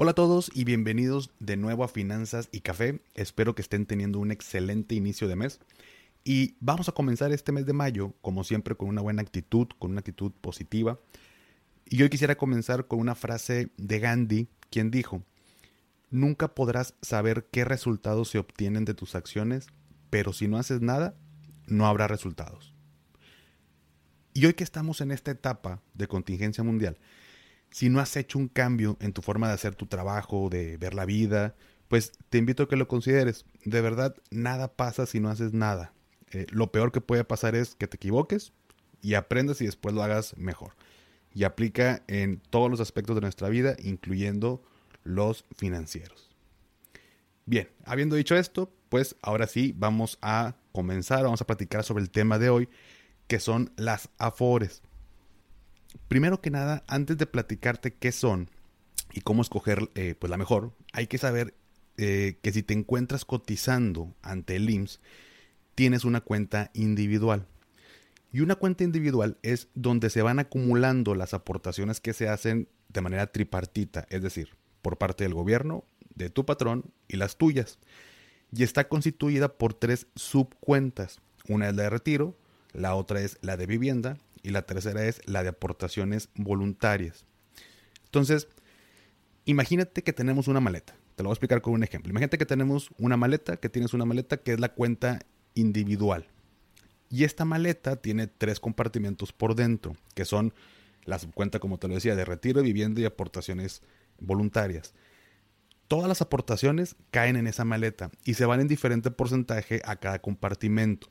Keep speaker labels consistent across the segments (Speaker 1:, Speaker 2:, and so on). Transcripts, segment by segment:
Speaker 1: Hola a todos y bienvenidos de nuevo a Finanzas y Café. Espero que estén teniendo un excelente inicio de mes. Y vamos a comenzar este mes de mayo, como siempre, con una buena actitud, con una actitud positiva. Y hoy quisiera comenzar con una frase de Gandhi, quien dijo, Nunca podrás saber qué resultados se obtienen de tus acciones, pero si no haces nada, no habrá resultados. Y hoy que estamos en esta etapa de contingencia mundial, si no has hecho un cambio en tu forma de hacer tu trabajo, de ver la vida, pues te invito a que lo consideres. De verdad, nada pasa si no haces nada. Eh, lo peor que puede pasar es que te equivoques y aprendas y después lo hagas mejor. Y aplica en todos los aspectos de nuestra vida, incluyendo los financieros. Bien, habiendo dicho esto, pues ahora sí vamos a comenzar, vamos a platicar sobre el tema de hoy, que son las afores primero que nada, antes de platicarte qué son y cómo escoger eh, pues la mejor, hay que saber eh, que si te encuentras cotizando ante el IMSS, tienes una cuenta individual. Y una cuenta individual es donde se van acumulando las aportaciones que se hacen de manera tripartita, es decir, por parte del gobierno, de tu patrón y las tuyas. Y está constituida por tres subcuentas. Una es la de retiro, la otra es la de vivienda y la tercera es la de aportaciones voluntarias. Entonces, imagínate que tenemos una maleta. Te lo voy a explicar con un ejemplo. Imagínate que tenemos una maleta, que tienes una maleta que es la cuenta individual. Y esta maleta tiene tres compartimentos por dentro, que son la subcuenta, como te lo decía, de retiro, vivienda y aportaciones voluntarias. Todas las aportaciones caen en esa maleta y se van en diferente porcentaje a cada compartimento.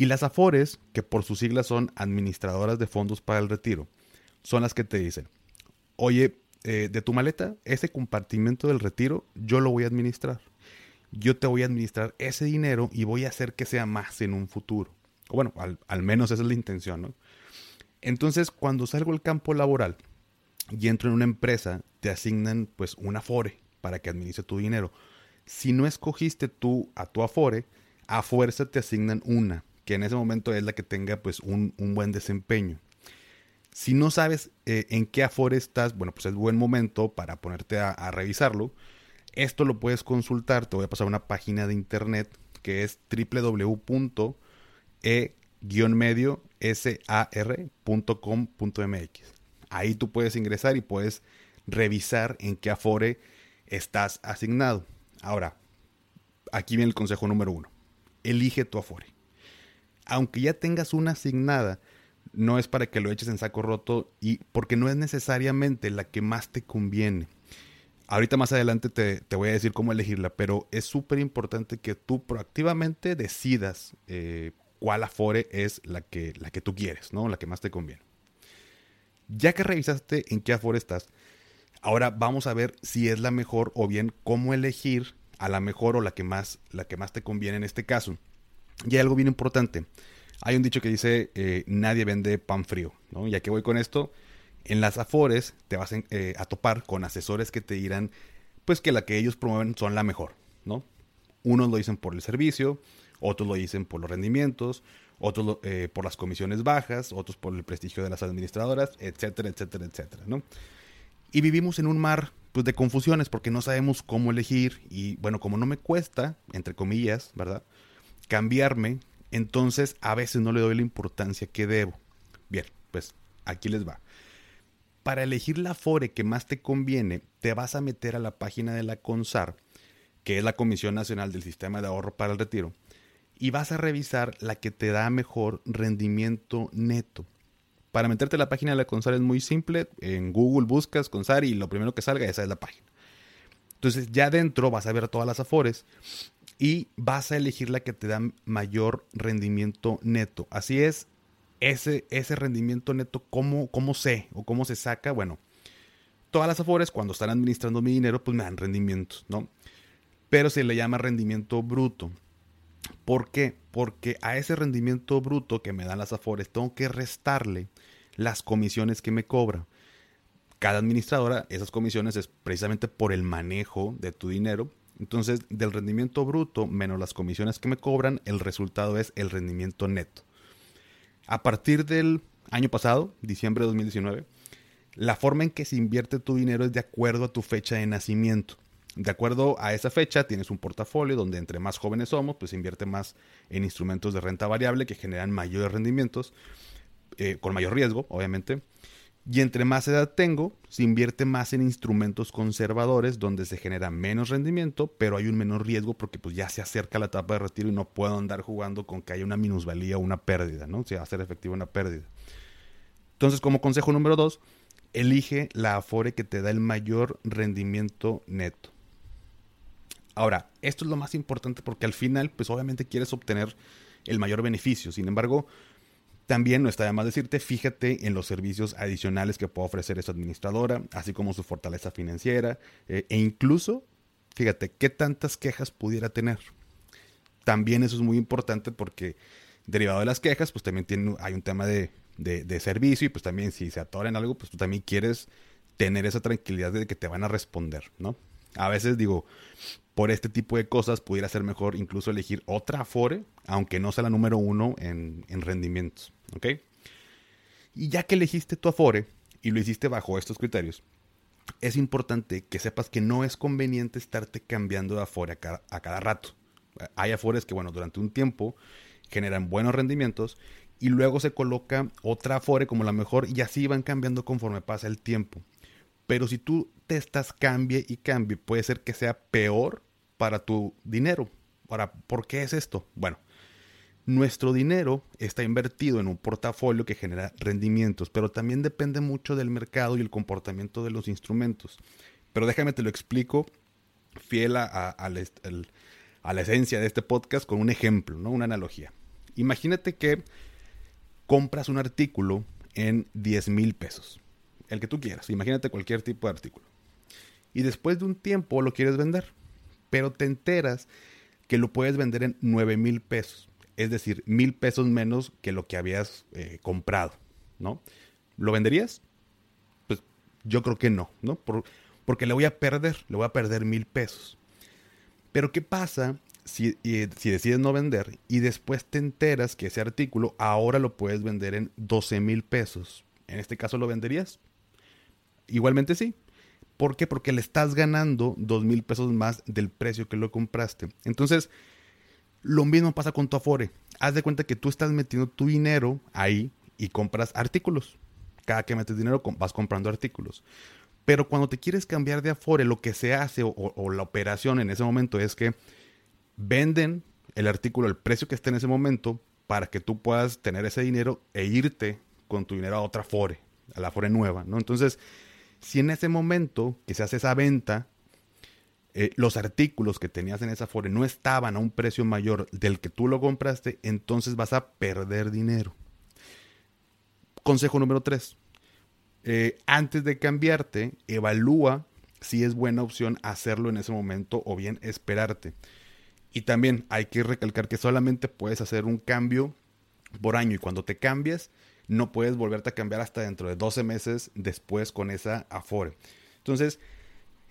Speaker 1: Y las AFORES, que por sus siglas son administradoras de fondos para el retiro, son las que te dicen, oye, eh, de tu maleta, ese compartimento del retiro, yo lo voy a administrar. Yo te voy a administrar ese dinero y voy a hacer que sea más en un futuro. O bueno, al, al menos esa es la intención. Entonces, cuando salgo al campo laboral y entro en una empresa, te asignan pues un Afore para que administre tu dinero. Si no escogiste tú a tu Afore, a fuerza te asignan una que en ese momento es la que tenga pues un, buen desempeño. Si no sabes eh, en qué Afore estás, bueno, pues es buen momento para ponerte a, revisarlo. Esto lo puedes consultar, te voy a pasar una página de internet que es www.e-medio.sar.com.mx. Ahí tú puedes ingresar y puedes revisar en qué Afore estás asignado. Ahora, aquí viene el consejo número uno. Elige tu Afore aunque ya tengas una asignada, no es para que lo eches en saco roto y porque no es necesariamente la que más te conviene. Ahorita más adelante te, voy a decir cómo elegirla, pero es súper importante que tú proactivamente decidas eh, cuál Afore es la que, la que tú quieres, ¿no? La que más te conviene. Ya que revisaste en qué Afore estás, ahora vamos a ver si es la mejor o bien cómo elegir a la mejor o la que más, la que más te conviene en este caso. Y hay algo bien importante. Hay un dicho que dice, eh, nadie vende pan frío. ¿no? Ya que voy con esto, en las Afores te vas eh, a topar con asesores que te dirán, pues que la que ellos promueven son la mejor. ¿no? Unos lo dicen por el servicio, otros lo dicen por los rendimientos, otros eh, por las comisiones bajas, otros por el prestigio de las administradoras, etcétera, etcétera, etcétera. ¿no? Y vivimos en un mar pues, de confusiones porque no sabemos cómo elegir y bueno, como no me cuesta, entre comillas, ¿verdad? Cambiarme, entonces a veces no le doy la importancia que debo. Bien, pues aquí les va. Para elegir la FORE que más te conviene, te vas a meter a la página de la CONSAR, que es la Comisión Nacional del Sistema de Ahorro para el Retiro, y vas a revisar la que te da mejor rendimiento neto. Para meterte a la página de la CONSAR es muy simple, en Google buscas CONSAR y lo primero que salga esa es la página. Entonces ya dentro vas a ver todas las afores y vas a elegir la que te da mayor rendimiento neto. Así es, ese, ese rendimiento neto, ¿cómo, ¿cómo sé o cómo se saca? Bueno, todas las afores cuando están administrando mi dinero, pues me dan rendimientos, ¿no? pero se le llama rendimiento bruto. ¿Por qué? Porque a ese rendimiento bruto que me dan las Afores tengo que restarle las comisiones que me cobra. Cada administradora, esas comisiones es precisamente por el manejo de tu dinero. Entonces, del rendimiento bruto menos las comisiones que me cobran, el resultado es el rendimiento neto. A partir del año pasado, diciembre de 2019, la forma en que se invierte tu dinero es de acuerdo a tu fecha de nacimiento. De acuerdo a esa fecha, tienes un portafolio donde entre más jóvenes somos, pues se invierte más en instrumentos de renta variable que generan mayores rendimientos, eh, con mayor riesgo, obviamente. Y entre más edad tengo, se invierte más en instrumentos conservadores donde se genera menos rendimiento, pero hay un menor riesgo porque pues ya se acerca la etapa de retiro y no puedo andar jugando con que haya una minusvalía o una pérdida, ¿no? Si va a ser efectiva una pérdida. Entonces, como consejo número dos, elige la Afore que te da el mayor rendimiento neto. Ahora, esto es lo más importante porque al final, pues obviamente quieres obtener el mayor beneficio. Sin embargo, también no está de más decirte, fíjate en los servicios adicionales que puede ofrecer esa administradora, así como su fortaleza financiera, eh, e incluso, fíjate, qué tantas quejas pudiera tener. También eso es muy importante porque derivado de las quejas, pues también tiene, hay un tema de, de, servicio y pues también si se atoran algo, pues tú también quieres tener esa tranquilidad de que te van a responder, ¿no? A veces digo, por este tipo de cosas pudiera ser mejor incluso elegir otra Afore, aunque no sea la número uno en, en rendimientos. ¿Ok? Y ya que elegiste tu Afore y lo hiciste bajo estos criterios, es importante que sepas que no es conveniente estarte cambiando de Afore a cada, a cada rato. Hay Afores que, bueno, durante un tiempo generan buenos rendimientos y luego se coloca otra Afore como la mejor y así van cambiando conforme pasa el tiempo. Pero si tú te estás cambie y cambie, puede ser que sea peor para tu dinero. Ahora, ¿por qué es esto? Bueno, nuestro dinero está invertido en un portafolio que genera rendimientos, pero también depende mucho del mercado y el comportamiento de los instrumentos. Pero déjame te lo explico fiel a, la esencia de este podcast con un ejemplo, ¿no? una analogía. Imagínate que compras un artículo en 10 mil pesos el que tú quieras, imagínate cualquier tipo de artículo. Y después de un tiempo lo quieres vender, pero te enteras que lo puedes vender en 9 mil pesos, es decir, mil pesos menos que lo que habías eh, comprado, ¿no? ¿Lo venderías? Pues yo creo que no, ¿no? porque le voy a perder, le voy a perder mil pesos. Pero ¿qué pasa si, si, decides no vender y después te enteras que ese artículo ahora lo puedes vender en 12 mil pesos? En este caso, ¿lo venderías? Igualmente sí. ¿Por qué? Porque le estás ganando dos mil pesos más del precio que lo compraste. Entonces, lo mismo pasa con tu Afore. Haz de cuenta que tú estás metiendo tu dinero ahí y compras artículos. Cada que metes dinero vas comprando artículos. Pero cuando te quieres cambiar de Afore, lo que se hace o, la operación en ese momento es que venden el artículo al precio que esté en ese momento para que tú puedas tener ese dinero e irte con tu dinero a otra Afore, a la Afore nueva, ¿no? Entonces, si en ese momento que se hace esa venta, eh, los artículos que tenías en esa Afore no estaban a un precio mayor del que tú lo compraste, entonces vas a perder dinero. Consejo número 3. Eh, antes de cambiarte, evalúa si es buena opción hacerlo en ese momento o bien esperarte. Y también hay que recalcar que solamente puedes hacer un cambio por año y cuando te cambies, no puedes volverte a cambiar hasta dentro de 12 meses después con esa Afore. Entonces,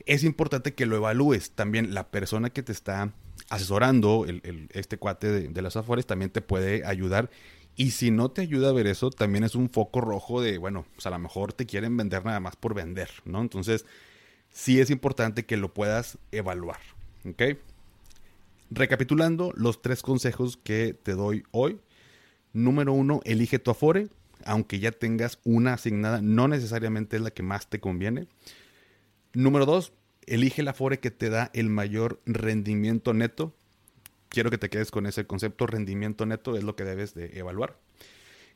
Speaker 1: es importante que lo evalúes. También la persona que te está asesorando, este cuate de, las Afores, también te puede ayudar. Y si no te ayuda a ver eso, también es un foco rojo de, bueno, pues a lo mejor te quieren vender nada más por vender, ¿no? Entonces, sí es importante que lo puedas evaluar, ¿ok? Recapitulando los tres consejos que te doy hoy. Número uno, elige tu Afore aunque ya tengas una asignada, no necesariamente es la que más te conviene. Número dos, elige la Afore que te da el mayor rendimiento neto. Quiero que te quedes con ese concepto, rendimiento neto es lo que debes de evaluar.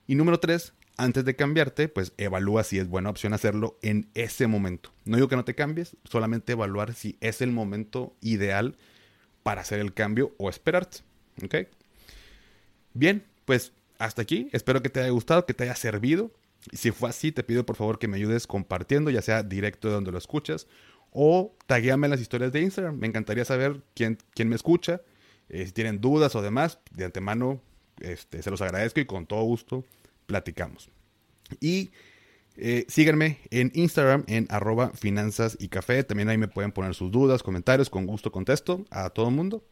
Speaker 1: Y número tres, antes de cambiarte, pues evalúa si es buena opción hacerlo en ese momento. No digo que no te cambies, solamente evaluar si es el momento ideal para hacer el cambio o esperarte. Bien, pues hasta aquí. Espero que te haya gustado, que te haya servido. Si fue así, te pido por favor que me ayudes compartiendo, ya sea directo de donde lo escuchas o taguéame en las historias de Instagram. Me encantaría saber quién, quién me escucha. Eh, si tienen dudas o demás, de antemano este, se los agradezco y con todo gusto platicamos. Y eh, síganme en Instagram en arroba finanzas y café. También ahí me pueden poner sus dudas, comentarios. Con gusto contesto a todo el mundo.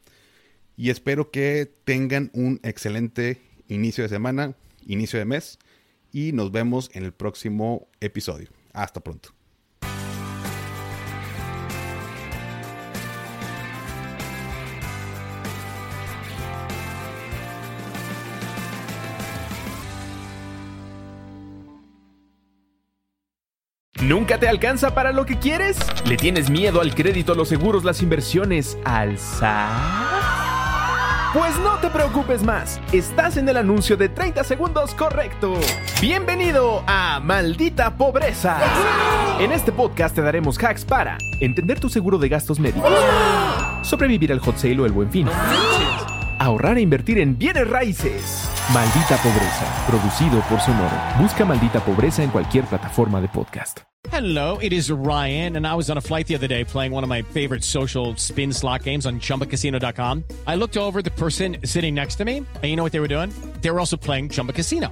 Speaker 1: Y espero que tengan un excelente inicio de semana, inicio de mes. Y nos vemos en el próximo episodio. Hasta pronto.
Speaker 2: ¿Nunca te alcanza para lo que quieres? ¿Le tienes miedo al crédito, los seguros, las inversiones, al? Pues no te preocupes más, estás en el anuncio de 30 segundos correcto. Bienvenido a Maldita Pobreza. En este podcast te daremos hacks para entender tu seguro de gastos médicos, sobrevivir al hot sale o el buen fin, ahorrar e invertir en bienes raíces. Maldita Pobreza, producido por Sonoro. Busca Maldita Pobreza en cualquier plataforma de podcast.
Speaker 3: Hello, it is Ryan, and I was on a flight the other day playing one of my favorite social spin slot games on chumbacasino.com. I looked over the person sitting next to me, and you know what they were doing? They were also playing Chumba Casino.